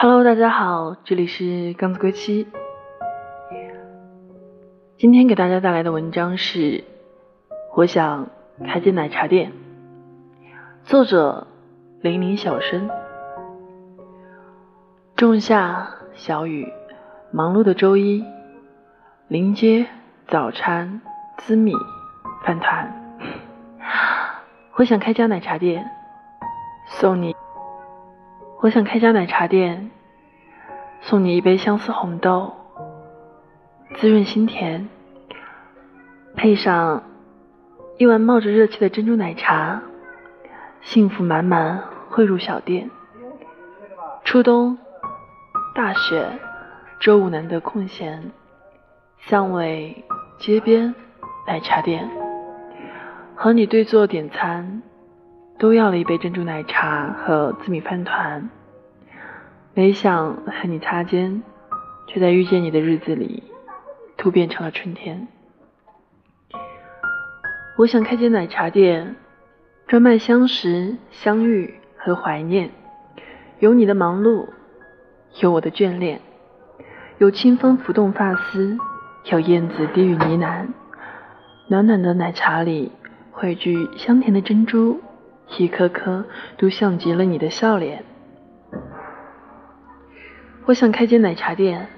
Hello，大家好，这里是杠子归期。今天给大家带来的文章是《我想开间奶茶店》，作者零零小生。仲夏小雨，忙碌的周一，临街早餐、滋米、饭团。我想开家奶茶店，送你。我想开家奶茶店，送你一杯相思红豆，滋润心田，配上一碗冒着热气的珍珠奶茶，幸福满满汇入小店。初冬，大雪，周五难得空闲，巷尾街边奶茶店，和你对坐点餐。都要了一杯珍珠奶茶和紫米饭团，没想和你擦肩，却在遇见你的日子里突变成了春天。我想开间奶茶店，专卖相识、相遇和怀念，有你的忙碌，有我的眷恋，有清风拂动发丝，有燕子低语呢喃，暖暖的奶茶里汇聚香甜的珍珠。一颗颗都像极了你的笑脸。我想开间奶茶店，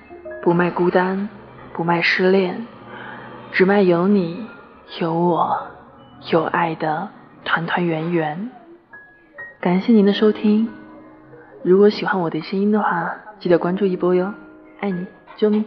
不卖孤单，不卖失恋，只卖有你、有我、有爱的团团圆圆。感谢您的收听，如果喜欢我的声音的话，记得关注一波哟，爱你，啾咪。